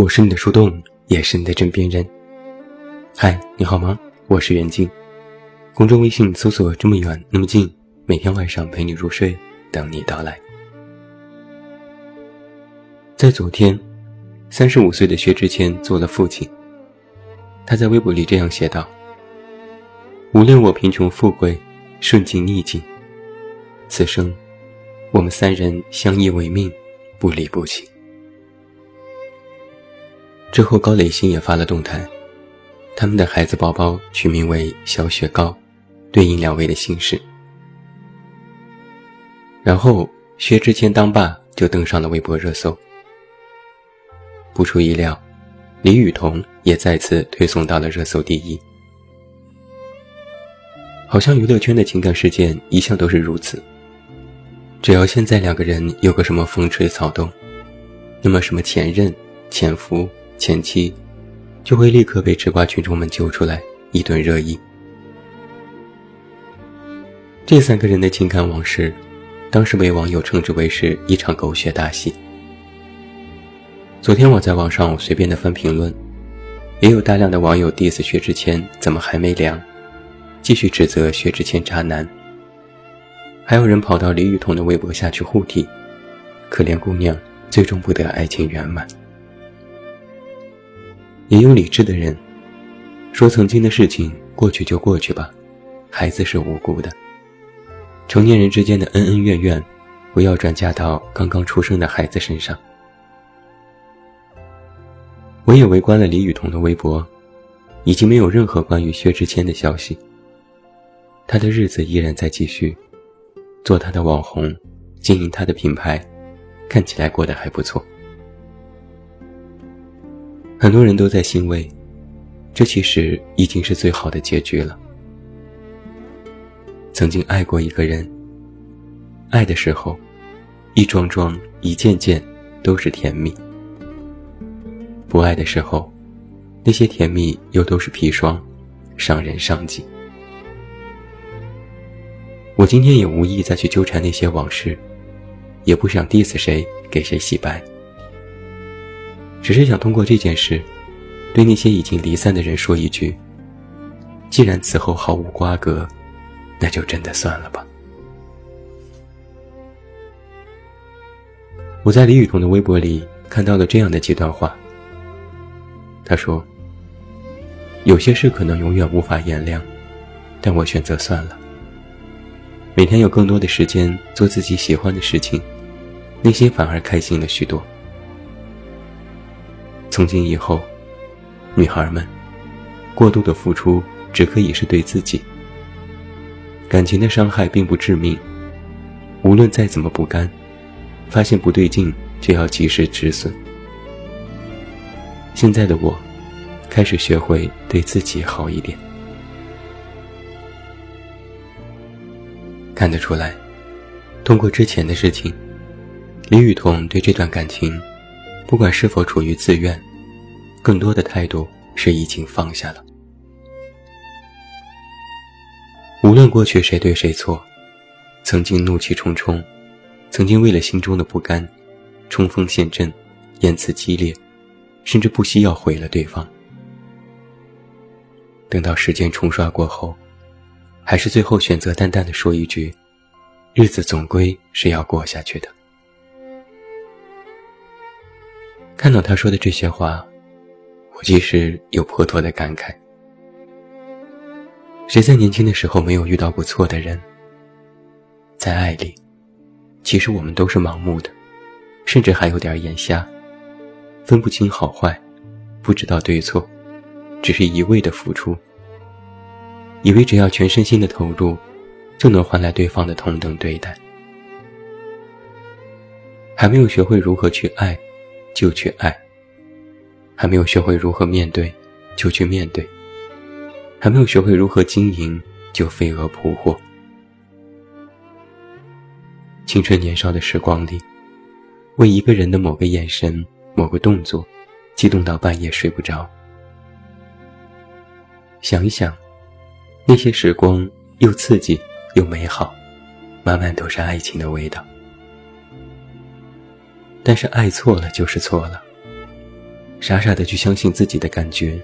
我是你的树洞，也是你的枕边人。嗨，你好吗？我是袁静。公众微信搜索“这么远那么近”，每天晚上陪你入睡，等你到来。在昨天，三十五岁的薛之谦做了父亲。他在微博里这样写道：“无论我贫穷富贵，顺境逆境，此生，我们三人相依为命，不离不弃。”之后，高磊鑫也发了动态，他们的孩子宝宝取名为小雪糕，对应两位的姓氏。然后，薛之谦当爸就登上了微博热搜。不出意料，李雨桐也再次推送到了热搜第一。好像娱乐圈的情感事件一向都是如此，只要现在两个人有个什么风吹草动，那么什么前任、前夫。前妻就会立刻被吃瓜群众们揪出来一顿热议。这三个人的情感往事，当时被网友称之为是一场狗血大戏。昨天我在网上随便的翻评论，也有大量的网友 diss 薛之谦怎么还没凉，继续指责薛之谦渣男。还有人跑到李雨桐的微博下去护体，可怜姑娘最终不得爱情圆满。也有理智的人说：“曾经的事情过去就过去吧，孩子是无辜的。成年人之间的恩恩怨怨，不要转嫁到刚刚出生的孩子身上。”我也围观了李雨桐的微博，已经没有任何关于薛之谦的消息。他的日子依然在继续，做他的网红，经营他的品牌，看起来过得还不错。很多人都在欣慰，这其实已经是最好的结局了。曾经爱过一个人，爱的时候，一桩桩、一件件都是甜蜜；不爱的时候，那些甜蜜又都是砒霜，伤人伤己。我今天也无意再去纠缠那些往事，也不想 diss 谁，给谁洗白。只是想通过这件事，对那些已经离散的人说一句：既然此后毫无瓜葛，那就真的算了吧。我在李雨桐的微博里看到了这样的几段话。他说：“有些事可能永远无法原谅，但我选择算了。每天有更多的时间做自己喜欢的事情，内心反而开心了许多。”从今以后，女孩们，过度的付出只可以是对自己。感情的伤害并不致命，无论再怎么不甘，发现不对劲就要及时止损。现在的我，开始学会对自己好一点。看得出来，通过之前的事情，李雨桐对这段感情。不管是否出于自愿，更多的态度是已经放下了。无论过去谁对谁错，曾经怒气冲冲，曾经为了心中的不甘，冲锋陷阵，言辞激烈，甚至不惜要毁了对方。等到时间冲刷过后，还是最后选择淡淡的说一句：“日子总归是要过下去的。”看到他说的这些话，我其实有颇多的感慨。谁在年轻的时候没有遇到过错的人？在爱里，其实我们都是盲目的，甚至还有点眼瞎，分不清好坏，不知道对错，只是一味的付出，以为只要全身心的投入，就能换来对方的同等对待。还没有学会如何去爱。就去爱，还没有学会如何面对，就去面对；还没有学会如何经营，就飞蛾扑火。青春年少的时光里，为一个人的某个眼神、某个动作，激动到半夜睡不着。想一想，那些时光又刺激又美好，满满都是爱情的味道。但是爱错了就是错了，傻傻的去相信自己的感觉，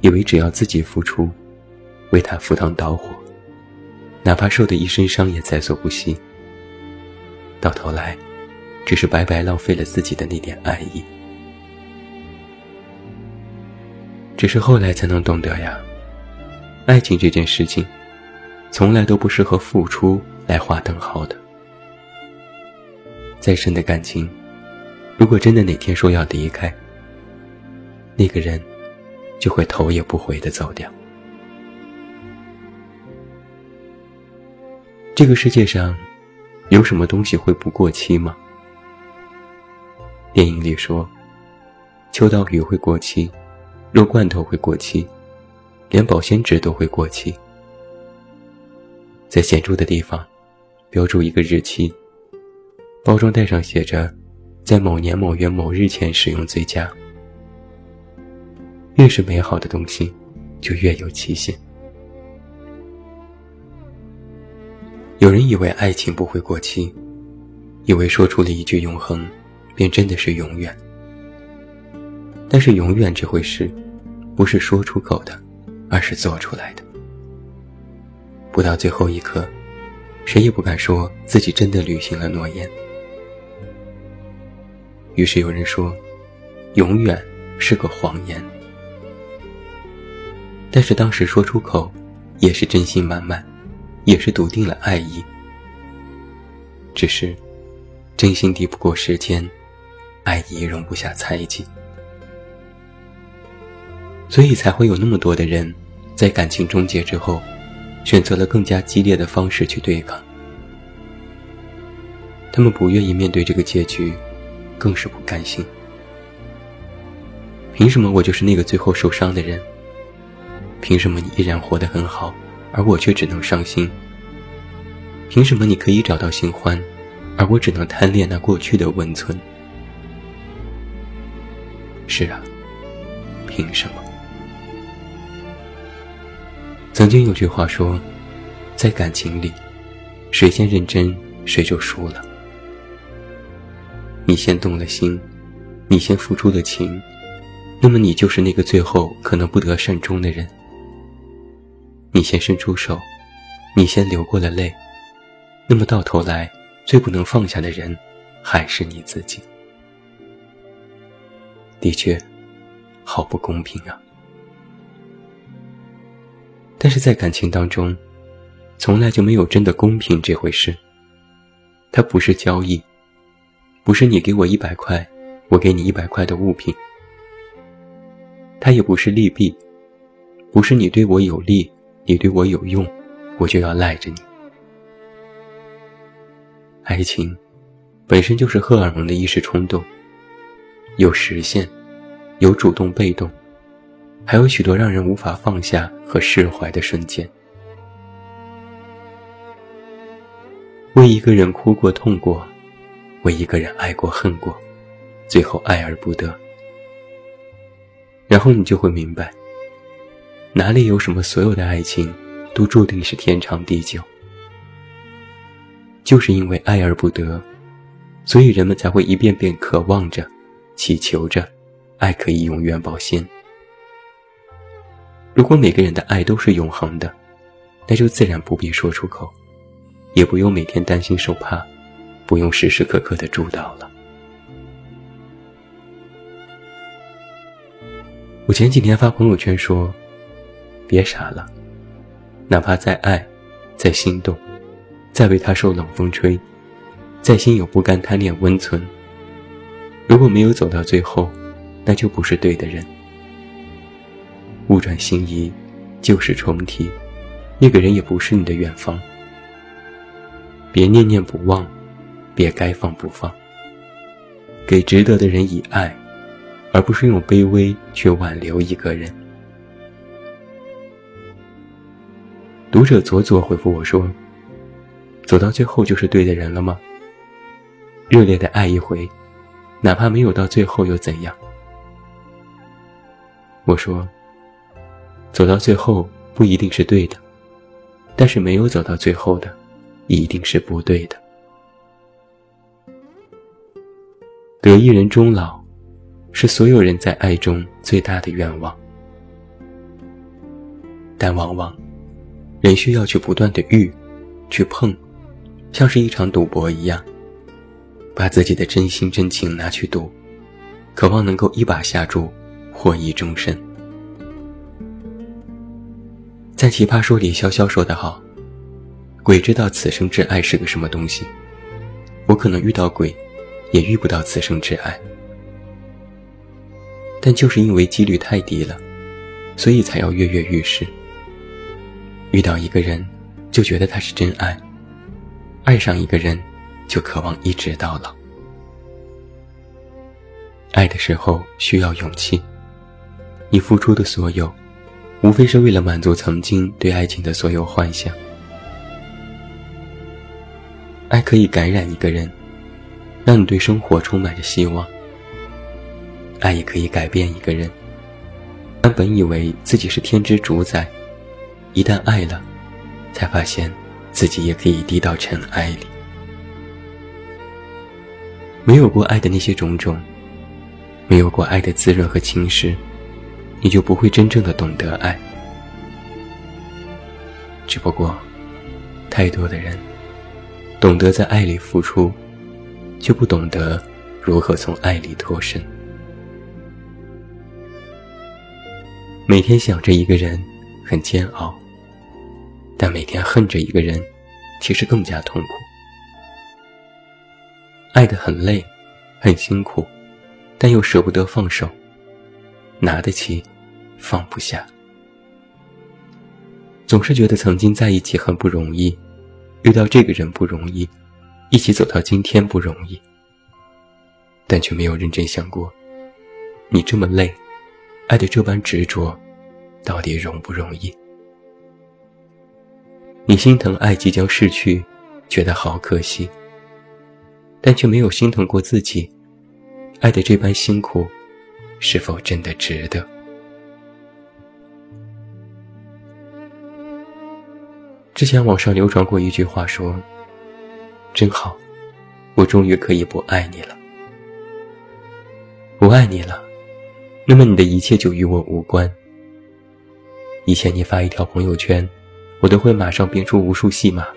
以为只要自己付出，为他赴汤蹈火，哪怕受的一身伤也在所不惜。到头来，只是白白浪费了自己的那点爱意。只是后来才能懂得呀，爱情这件事情，从来都不是和付出来划等号的。再深的感情，如果真的哪天说要离开，那个人就会头也不回的走掉。这个世界上有什么东西会不过期吗？电影里说，秋刀鱼会过期，肉罐头会过期，连保鲜纸都会过期。在显著的地方标注一个日期，包装袋上写着，在某年某月某日前使用最佳。越是美好的东西，就越有期限。有人以为爱情不会过期，以为说出了一句“永恒”，便真的是永远。但是，永远这回事，不是说出口的，而是做出来的。不到最后一刻，谁也不敢说自己真的履行了诺言。于是有人说，永远是个谎言。但是当时说出口，也是真心满满，也是笃定了爱意。只是，真心抵不过时间，爱意容不下猜忌，所以才会有那么多的人，在感情终结之后，选择了更加激烈的方式去对抗。他们不愿意面对这个结局，更是不甘心。凭什么我就是那个最后受伤的人？凭什么你依然活得很好，而我却只能伤心？凭什么你可以找到新欢，而我只能贪恋那过去的温存？是啊，凭什么？曾经有句话说，在感情里，谁先认真，谁就输了。你先动了心，你先付出了情，那么你就是那个最后可能不得善终的人。你先伸出手，你先流过了泪，那么到头来，最不能放下的人，还是你自己。的确，好不公平啊！但是在感情当中，从来就没有真的公平这回事。它不是交易，不是你给我一百块，我给你一百块的物品。它也不是利弊，不是你对我有利。你对我有用，我就要赖着你。爱情本身就是荷尔蒙的一时冲动，有实现，有主动被动，还有许多让人无法放下和释怀的瞬间。为一个人哭过痛过，为一个人爱过恨过，最后爱而不得，然后你就会明白。哪里有什么所有的爱情，都注定是天长地久？就是因为爱而不得，所以人们才会一遍遍渴望着、祈求着，爱可以永远保鲜。如果每个人的爱都是永恒的，那就自然不必说出口，也不用每天担心受怕，不用时时刻刻的祝祷了。我前几天发朋友圈说。别傻了，哪怕再爱，再心动，再为他受冷风吹，再心有不甘贪恋温存，如果没有走到最后，那就不是对的人。物转星移，旧事重提，那个人也不是你的远方。别念念不忘，别该放不放，给值得的人以爱，而不是用卑微去挽留一个人。读者左左回复我说：“走到最后就是对的人了吗？热烈的爱一回，哪怕没有到最后又怎样？”我说：“走到最后不一定是对的，但是没有走到最后的，一定是不对的。得一人终老，是所有人在爱中最大的愿望。但往往，人需要去不断的遇，去碰，像是一场赌博一样，把自己的真心真情拿去赌，渴望能够一把下注，获益终身。在《奇葩说》里，潇潇说得好：“鬼知道此生挚爱是个什么东西，我可能遇到鬼，也遇不到此生挚爱。但就是因为几率太低了，所以才要跃跃欲试。遇到一个人，就觉得他是真爱；爱上一个人，就渴望一直到老。爱的时候需要勇气，你付出的所有。”无非是为了满足曾经对爱情的所有幻想。爱可以感染一个人，让你对生活充满着希望。爱也可以改变一个人，让本以为自己是天之主宰，一旦爱了，才发现自己也可以低到尘埃里。没有过爱的那些种种，没有过爱的滋润和侵蚀。你就不会真正的懂得爱。只不过，太多的人懂得在爱里付出，就不懂得如何从爱里脱身。每天想着一个人很煎熬，但每天恨着一个人，其实更加痛苦。爱的很累，很辛苦，但又舍不得放手，拿得起。放不下，总是觉得曾经在一起很不容易，遇到这个人不容易，一起走到今天不容易。但却没有认真想过，你这么累，爱的这般执着，到底容不容易？你心疼爱即将逝去，觉得好可惜，但却没有心疼过自己，爱的这般辛苦，是否真的值得？之前网上流传过一句话，说：“真好，我终于可以不爱你了。不爱你了，那么你的一切就与我无关。以前你发一条朋友圈，我都会马上编出无数戏码，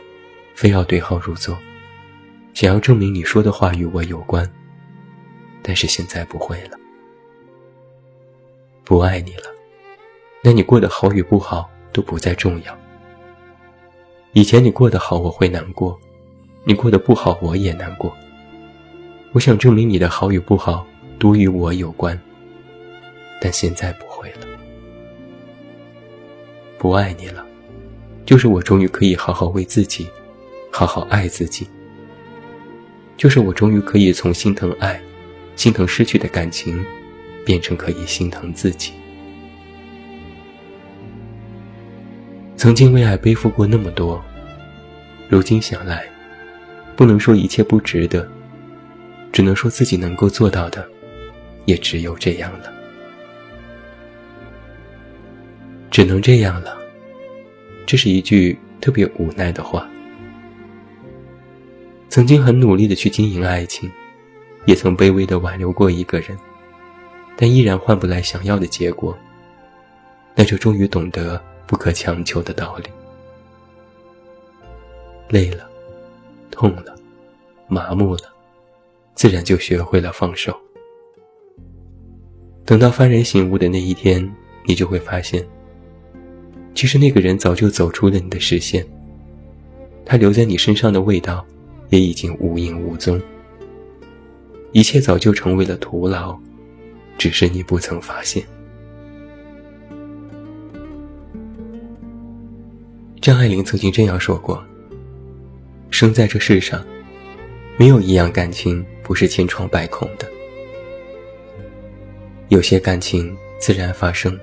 非要对号入座，想要证明你说的话与我有关。但是现在不会了，不爱你了，那你过得好与不好都不再重要。”以前你过得好，我会难过；你过得不好，我也难过。我想证明你的好与不好都与我有关，但现在不会了。不爱你了，就是我终于可以好好为自己，好好爱自己。就是我终于可以从心疼爱、心疼失去的感情，变成可以心疼自己。曾经为爱背负过那么多，如今想来，不能说一切不值得，只能说自己能够做到的，也只有这样了，只能这样了。这是一句特别无奈的话。曾经很努力的去经营爱情，也曾卑微的挽留过一个人，但依然换不来想要的结果，那就终于懂得。不可强求的道理。累了，痛了，麻木了，自然就学会了放手。等到幡然醒悟的那一天，你就会发现，其实那个人早就走出了你的视线，他留在你身上的味道，也已经无影无踪。一切早就成为了徒劳，只是你不曾发现。张爱玲曾经这样说过：“生在这世上，没有一样感情不是千疮百孔的。有些感情自然发生，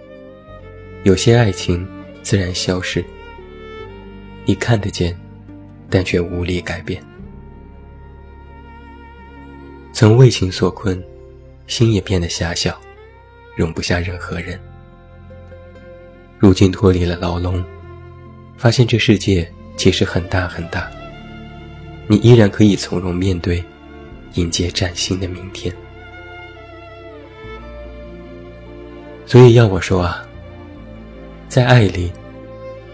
有些爱情自然消失。你看得见，但却无力改变。曾为情所困，心也变得狭小，容不下任何人。如今脱离了牢笼。”发现这世界其实很大很大，你依然可以从容面对，迎接崭新的明天。所以要我说啊，在爱里，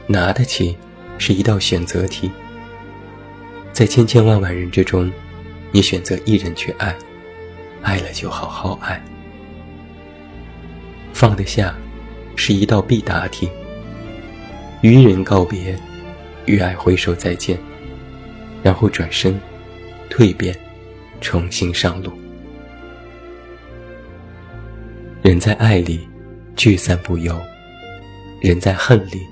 拿得起是一道选择题。在千千万万人之中，你选择一人去爱，爱了就好好爱。放得下，是一道必答题。与人告别，与爱挥手再见，然后转身，蜕变，重新上路。人在爱里，聚散不由；人在恨里，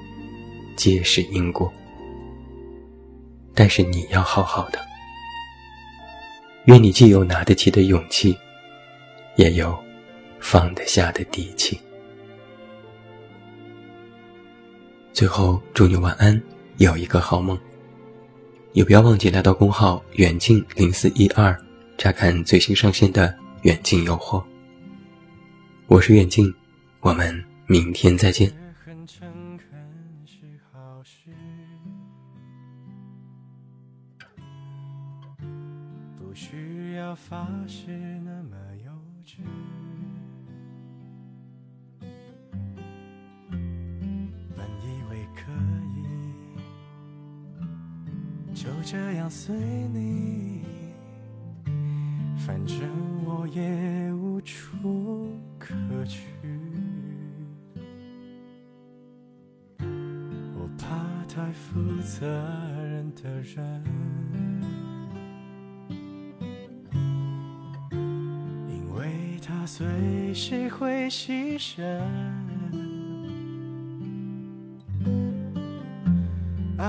皆是因果。但是你要好好的。愿你既有拿得起的勇气，也有放得下的底气。最后，祝你晚安，有一个好梦。也不要忘记来到公号“远近零四一二”，查看最新上线的远近诱惑。我是远近，我们明天再见。不需要发誓那么幼稚。就这样随你，反正我也无处可去。我怕太负责任的人，因为他随时会牺牲。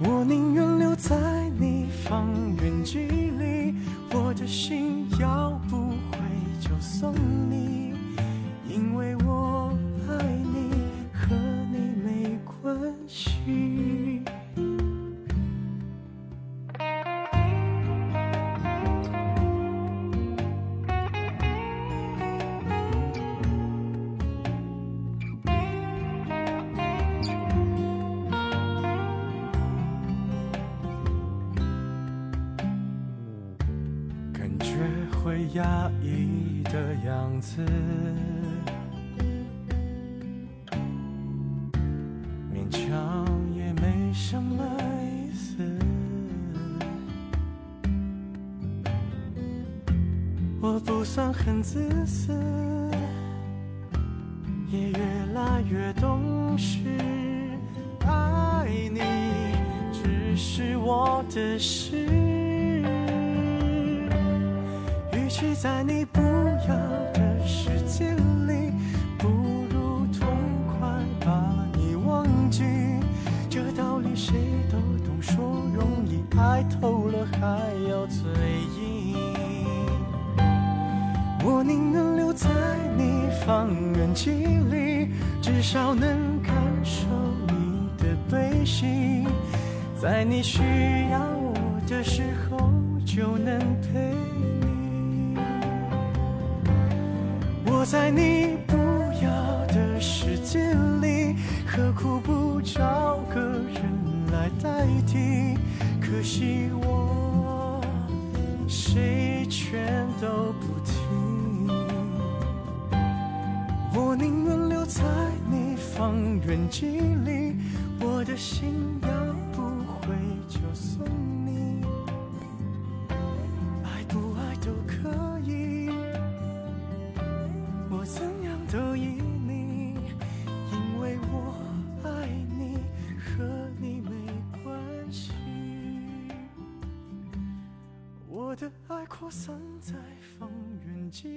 我宁愿留在你方圆几里，我的心要不回就送你，因为我爱你，我不算很自私，也越来越懂事。爱你只是我的事。与其在你不要的世界里，不如痛快把你忘记。这道理谁都懂，说容易，爱透了还要嘴硬。我宁愿留在你方圆几里，至少能感受你的悲喜，在你需要我的时候就能陪你。我。在你不要的世界里，何苦不找个人来代替？可惜我谁全都不我宁愿留在你方圆几里，我的心要不回就送你。爱不爱都依你，因为我爱你，和你没关系。我的爱扩散在方圆几